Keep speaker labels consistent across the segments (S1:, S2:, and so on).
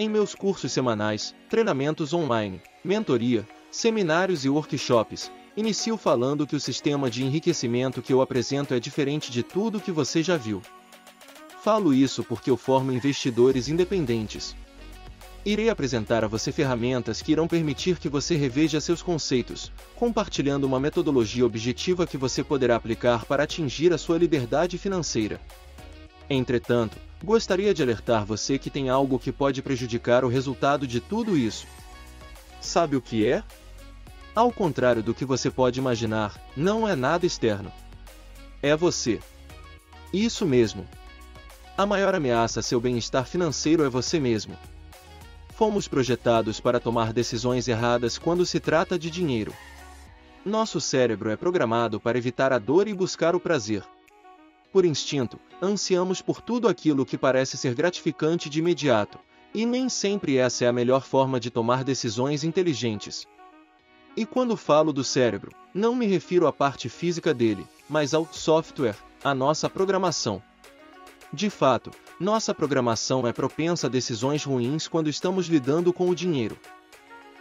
S1: Em meus cursos semanais, treinamentos online, mentoria, seminários e workshops, inicio falando que o sistema de enriquecimento que eu apresento é diferente de tudo que você já viu. Falo isso porque eu formo investidores independentes. Irei apresentar a você ferramentas que irão permitir que você reveja seus conceitos, compartilhando uma metodologia objetiva que você poderá aplicar para atingir a sua liberdade financeira. Entretanto, gostaria de alertar você que tem algo que pode prejudicar o resultado de tudo isso. Sabe o que é? Ao contrário do que você pode imaginar, não é nada externo. É você. Isso mesmo, a maior ameaça a seu bem-estar financeiro é você mesmo. Fomos projetados para tomar decisões erradas quando se trata de dinheiro. Nosso cérebro é programado para evitar a dor e buscar o prazer. Por instinto, ansiamos por tudo aquilo que parece ser gratificante de imediato, e nem sempre essa é a melhor forma de tomar decisões inteligentes. E quando falo do cérebro, não me refiro à parte física dele, mas ao software, a nossa programação. De fato, nossa programação é propensa a decisões ruins quando estamos lidando com o dinheiro.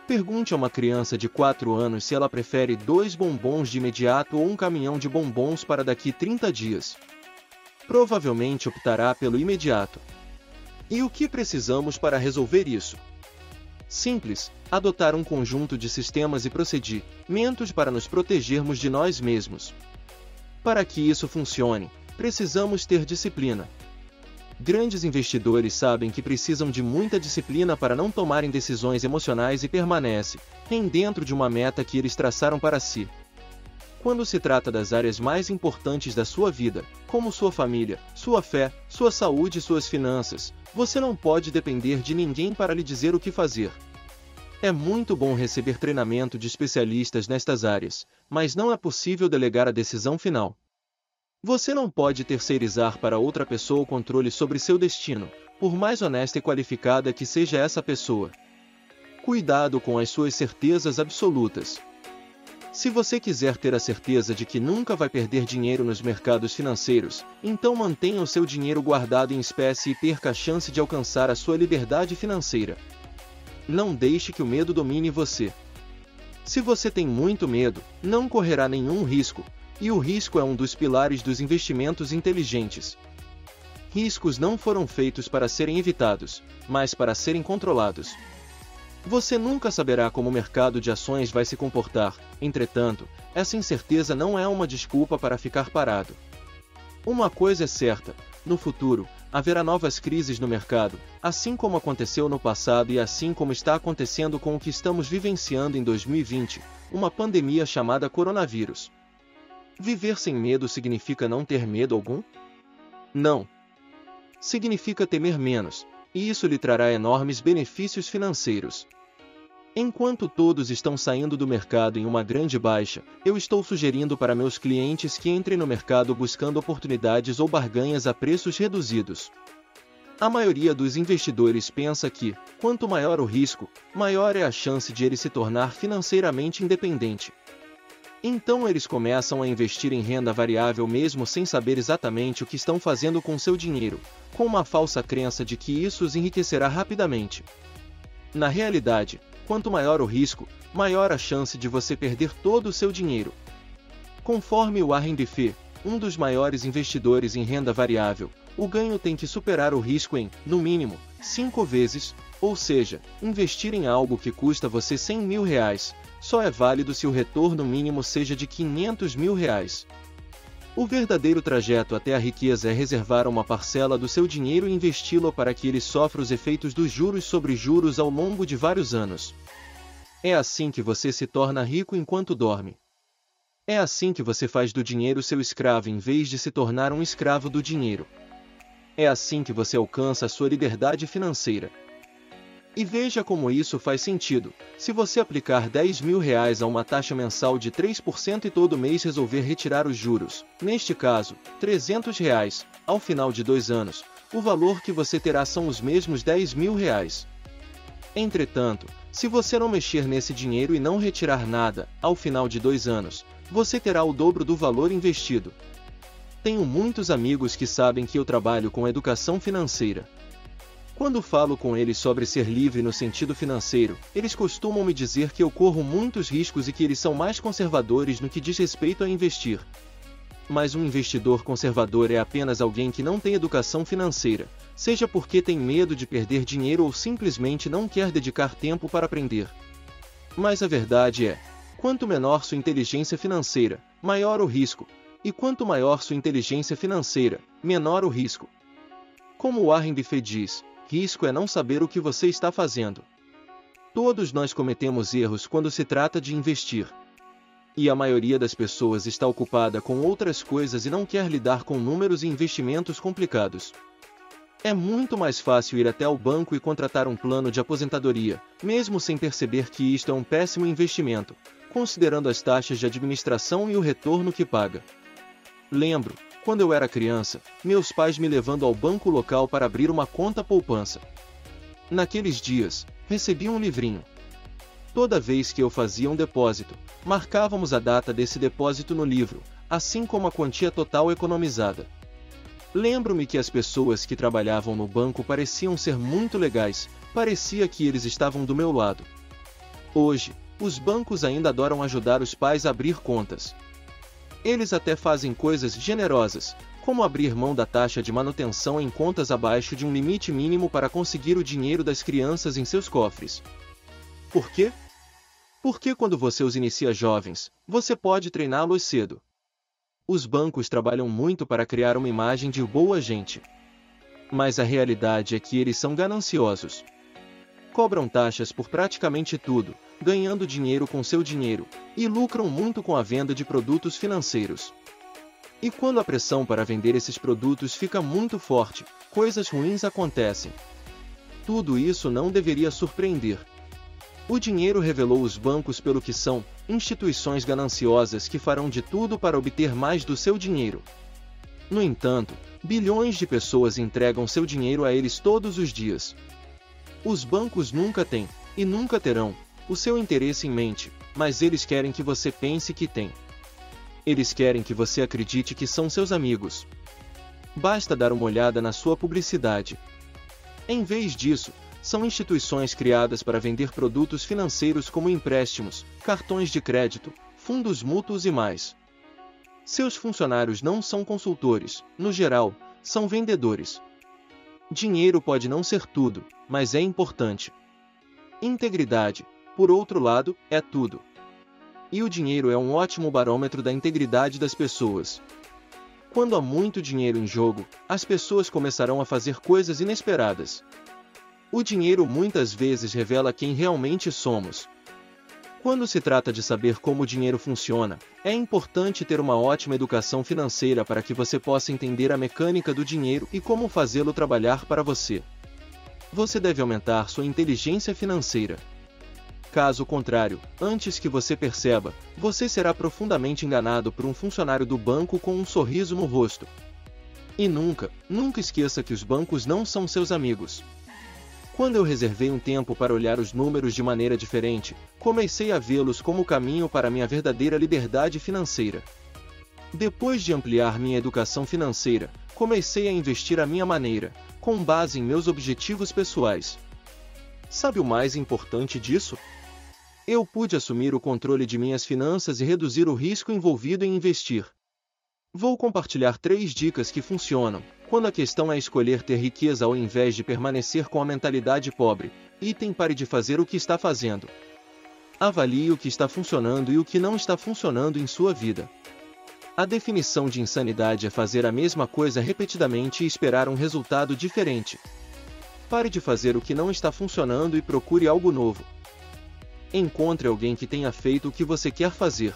S1: Pergunte a uma criança de 4 anos se ela prefere dois bombons de imediato ou um caminhão de bombons para daqui 30 dias. Provavelmente optará pelo imediato. E o que precisamos para resolver isso? Simples, adotar um conjunto de sistemas e procedimentos para nos protegermos de nós mesmos. Para que isso funcione, precisamos ter disciplina. Grandes investidores sabem que precisam de muita disciplina para não tomarem decisões emocionais e permanecem dentro de uma meta que eles traçaram para si. Quando se trata das áreas mais importantes da sua vida, como sua família, sua fé, sua saúde e suas finanças, você não pode depender de ninguém para lhe dizer o que fazer. É muito bom receber treinamento de especialistas nestas áreas, mas não é possível delegar a decisão final. Você não pode terceirizar para outra pessoa o controle sobre seu destino, por mais honesta e qualificada que seja essa pessoa. Cuidado com as suas certezas absolutas. Se você quiser ter a certeza de que nunca vai perder dinheiro nos mercados financeiros, então mantenha o seu dinheiro guardado em espécie e perca a chance de alcançar a sua liberdade financeira. Não deixe que o medo domine você. Se você tem muito medo, não correrá nenhum risco, e o risco é um dos pilares dos investimentos inteligentes. Riscos não foram feitos para serem evitados, mas para serem controlados. Você nunca saberá como o mercado de ações vai se comportar, entretanto, essa incerteza não é uma desculpa para ficar parado. Uma coisa é certa: no futuro, haverá novas crises no mercado, assim como aconteceu no passado e assim como está acontecendo com o que estamos vivenciando em 2020, uma pandemia chamada coronavírus. Viver sem medo significa não ter medo algum? Não. Significa temer menos, e isso lhe trará enormes benefícios financeiros. Enquanto todos estão saindo do mercado em uma grande baixa, eu estou sugerindo para meus clientes que entrem no mercado buscando oportunidades ou barganhas a preços reduzidos. A maioria dos investidores pensa que, quanto maior o risco, maior é a chance de ele se tornar financeiramente independente. Então eles começam a investir em renda variável mesmo sem saber exatamente o que estão fazendo com seu dinheiro, com uma falsa crença de que isso os enriquecerá rapidamente. Na realidade, quanto maior o risco, maior a chance de você perder todo o seu dinheiro. Conforme Warren Buffett, um dos maiores investidores em renda variável, o ganho tem que superar o risco em, no mínimo, 5 vezes, ou seja, investir em algo que custa você 100 mil reais, só é válido se o retorno mínimo seja de 500 mil reais. O verdadeiro trajeto até a riqueza é reservar uma parcela do seu dinheiro e investi-lo para que ele sofra os efeitos dos juros sobre juros ao longo de vários anos. É assim que você se torna rico enquanto dorme. É assim que você faz do dinheiro seu escravo em vez de se tornar um escravo do dinheiro. É assim que você alcança a sua liberdade financeira. E veja como isso faz sentido. Se você aplicar 10 mil reais a uma taxa mensal de 3% e todo mês resolver retirar os juros, neste caso, 300 reais, ao final de dois anos, o valor que você terá são os mesmos 10 mil reais. Entretanto, se você não mexer nesse dinheiro e não retirar nada, ao final de dois anos, você terá o dobro do valor investido. Tenho muitos amigos que sabem que eu trabalho com educação financeira. Quando falo com eles sobre ser livre no sentido financeiro, eles costumam me dizer que eu corro muitos riscos e que eles são mais conservadores no que diz respeito a investir. Mas um investidor conservador é apenas alguém que não tem educação financeira, seja porque tem medo de perder dinheiro ou simplesmente não quer dedicar tempo para aprender. Mas a verdade é: quanto menor sua inteligência financeira, maior o risco, e quanto maior sua inteligência financeira, menor o risco. Como Warren Buffett diz, risco é não saber o que você está fazendo. Todos nós cometemos erros quando se trata de investir. E a maioria das pessoas está ocupada com outras coisas e não quer lidar com números e investimentos complicados. É muito mais fácil ir até o banco e contratar um plano de aposentadoria, mesmo sem perceber que isto é um péssimo investimento, considerando as taxas de administração e o retorno que paga. Lembro, quando eu era criança, meus pais me levando ao banco local para abrir uma conta poupança. Naqueles dias, recebi um livrinho. Toda vez que eu fazia um depósito, marcávamos a data desse depósito no livro, assim como a quantia total economizada. Lembro-me que as pessoas que trabalhavam no banco pareciam ser muito legais, parecia que eles estavam do meu lado. Hoje, os bancos ainda adoram ajudar os pais a abrir contas, eles até fazem coisas generosas, como abrir mão da taxa de manutenção em contas abaixo de um limite mínimo para conseguir o dinheiro das crianças em seus cofres. Por quê? Porque quando você os inicia jovens, você pode treiná-los cedo. Os bancos trabalham muito para criar uma imagem de boa gente. Mas a realidade é que eles são gananciosos. Cobram taxas por praticamente tudo, ganhando dinheiro com seu dinheiro, e lucram muito com a venda de produtos financeiros. E quando a pressão para vender esses produtos fica muito forte, coisas ruins acontecem. Tudo isso não deveria surpreender. O dinheiro revelou os bancos pelo que são, instituições gananciosas que farão de tudo para obter mais do seu dinheiro. No entanto, bilhões de pessoas entregam seu dinheiro a eles todos os dias. Os bancos nunca têm, e nunca terão, o seu interesse em mente, mas eles querem que você pense que tem. Eles querem que você acredite que são seus amigos. Basta dar uma olhada na sua publicidade. Em vez disso, são instituições criadas para vender produtos financeiros como empréstimos, cartões de crédito, fundos mútuos e mais. Seus funcionários não são consultores, no geral, são vendedores. Dinheiro pode não ser tudo, mas é importante. Integridade, por outro lado, é tudo. E o dinheiro é um ótimo barômetro da integridade das pessoas. Quando há muito dinheiro em jogo, as pessoas começarão a fazer coisas inesperadas. O dinheiro muitas vezes revela quem realmente somos. Quando se trata de saber como o dinheiro funciona, é importante ter uma ótima educação financeira para que você possa entender a mecânica do dinheiro e como fazê-lo trabalhar para você. Você deve aumentar sua inteligência financeira. Caso contrário, antes que você perceba, você será profundamente enganado por um funcionário do banco com um sorriso no rosto. E nunca, nunca esqueça que os bancos não são seus amigos. Quando eu reservei um tempo para olhar os números de maneira diferente, comecei a vê-los como o caminho para minha verdadeira liberdade financeira. Depois de ampliar minha educação financeira, comecei a investir à minha maneira, com base em meus objetivos pessoais. Sabe o mais importante disso? eu pude assumir o controle de minhas finanças e reduzir o risco envolvido em investir. Vou compartilhar três dicas que funcionam, quando a questão é escolher ter riqueza ao invés de permanecer com a mentalidade pobre. Item pare de fazer o que está fazendo. Avalie o que está funcionando e o que não está funcionando em sua vida. A definição de insanidade é fazer a mesma coisa repetidamente e esperar um resultado diferente. Pare de fazer o que não está funcionando e procure algo novo. Encontre alguém que tenha feito o que você quer fazer.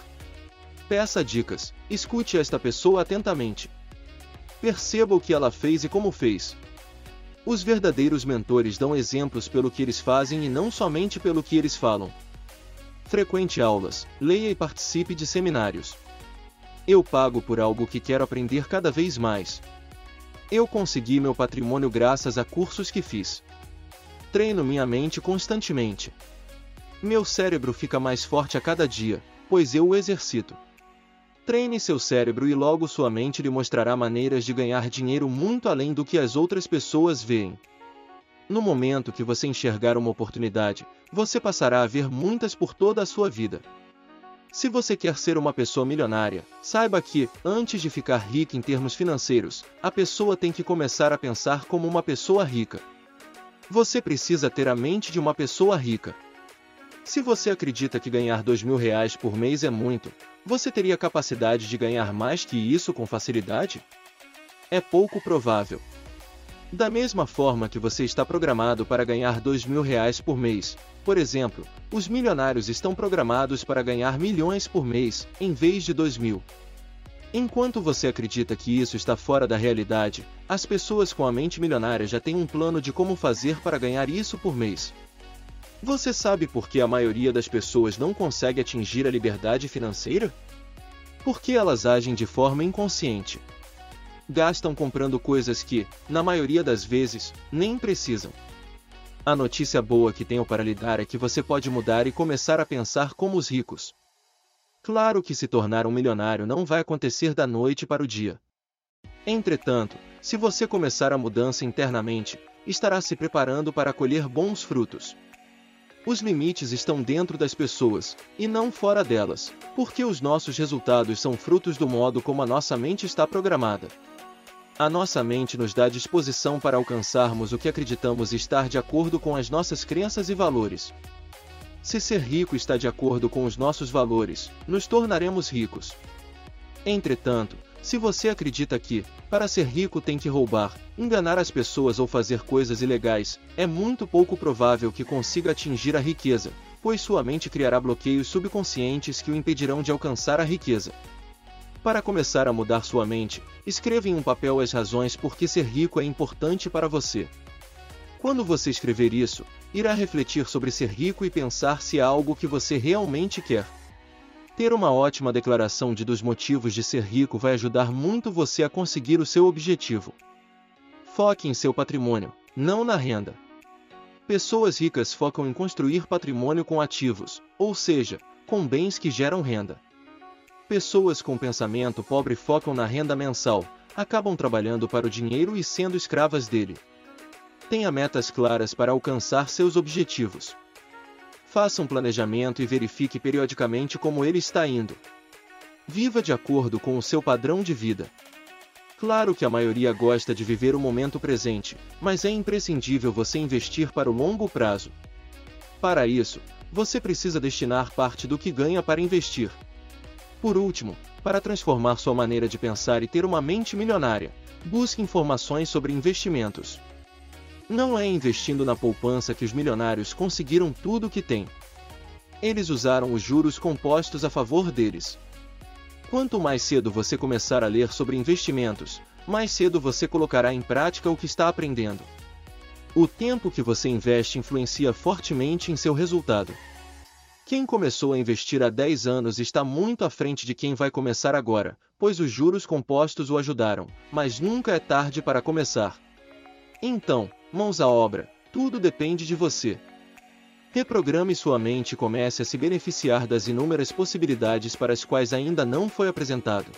S1: Peça dicas, escute esta pessoa atentamente. Perceba o que ela fez e como fez. Os verdadeiros mentores dão exemplos pelo que eles fazem e não somente pelo que eles falam. Frequente aulas, leia e participe de seminários. Eu pago por algo que quero aprender cada vez mais. Eu consegui meu patrimônio graças a cursos que fiz. Treino minha mente constantemente. Meu cérebro fica mais forte a cada dia, pois eu o exercito. Treine seu cérebro e logo sua mente lhe mostrará maneiras de ganhar dinheiro muito além do que as outras pessoas veem. No momento que você enxergar uma oportunidade, você passará a ver muitas por toda a sua vida. Se você quer ser uma pessoa milionária, saiba que, antes de ficar rica em termos financeiros, a pessoa tem que começar a pensar como uma pessoa rica. Você precisa ter a mente de uma pessoa rica. Se você acredita que ganhar mil reais por mês é muito, você teria capacidade de ganhar mais que isso com facilidade? É pouco provável. Da mesma forma que você está programado para ganhar mil reais por mês, por exemplo, os milionários estão programados para ganhar milhões por mês, em vez de dois mil. Enquanto você acredita que isso está fora da realidade, as pessoas com a mente milionária já têm um plano de como fazer para ganhar isso por mês. Você sabe por que a maioria das pessoas não consegue atingir a liberdade financeira? Porque elas agem de forma inconsciente gastam comprando coisas que, na maioria das vezes, nem precisam. A notícia boa que tenho para lhe dar é que você pode mudar e começar a pensar como os ricos. Claro que se tornar um milionário não vai acontecer da noite para o dia. Entretanto, se você começar a mudança internamente, estará se preparando para colher bons frutos. Os limites estão dentro das pessoas, e não fora delas, porque os nossos resultados são frutos do modo como a nossa mente está programada. A nossa mente nos dá disposição para alcançarmos o que acreditamos estar de acordo com as nossas crenças e valores. Se ser rico está de acordo com os nossos valores, nos tornaremos ricos. Entretanto, se você acredita que, para ser rico tem que roubar, enganar as pessoas ou fazer coisas ilegais, é muito pouco provável que consiga atingir a riqueza, pois sua mente criará bloqueios subconscientes que o impedirão de alcançar a riqueza. Para começar a mudar sua mente, escreva em um papel as razões por que ser rico é importante para você. Quando você escrever isso, irá refletir sobre ser rico e pensar se é algo que você realmente quer. Ter uma ótima declaração de dos motivos de ser rico vai ajudar muito você a conseguir o seu objetivo. Foque em seu patrimônio, não na renda. Pessoas ricas focam em construir patrimônio com ativos, ou seja, com bens que geram renda. Pessoas com pensamento pobre focam na renda mensal, acabam trabalhando para o dinheiro e sendo escravas dele. Tenha metas claras para alcançar seus objetivos. Faça um planejamento e verifique periodicamente como ele está indo. Viva de acordo com o seu padrão de vida. Claro que a maioria gosta de viver o momento presente, mas é imprescindível você investir para o longo prazo. Para isso, você precisa destinar parte do que ganha para investir. Por último, para transformar sua maneira de pensar e ter uma mente milionária, busque informações sobre investimentos. Não é investindo na poupança que os milionários conseguiram tudo o que têm. Eles usaram os juros compostos a favor deles. Quanto mais cedo você começar a ler sobre investimentos, mais cedo você colocará em prática o que está aprendendo. O tempo que você investe influencia fortemente em seu resultado. Quem começou a investir há 10 anos está muito à frente de quem vai começar agora, pois os juros compostos o ajudaram, mas nunca é tarde para começar. Então, mãos à obra, tudo depende de você. Reprograme sua mente e comece a se beneficiar das inúmeras possibilidades para as quais ainda não foi apresentado.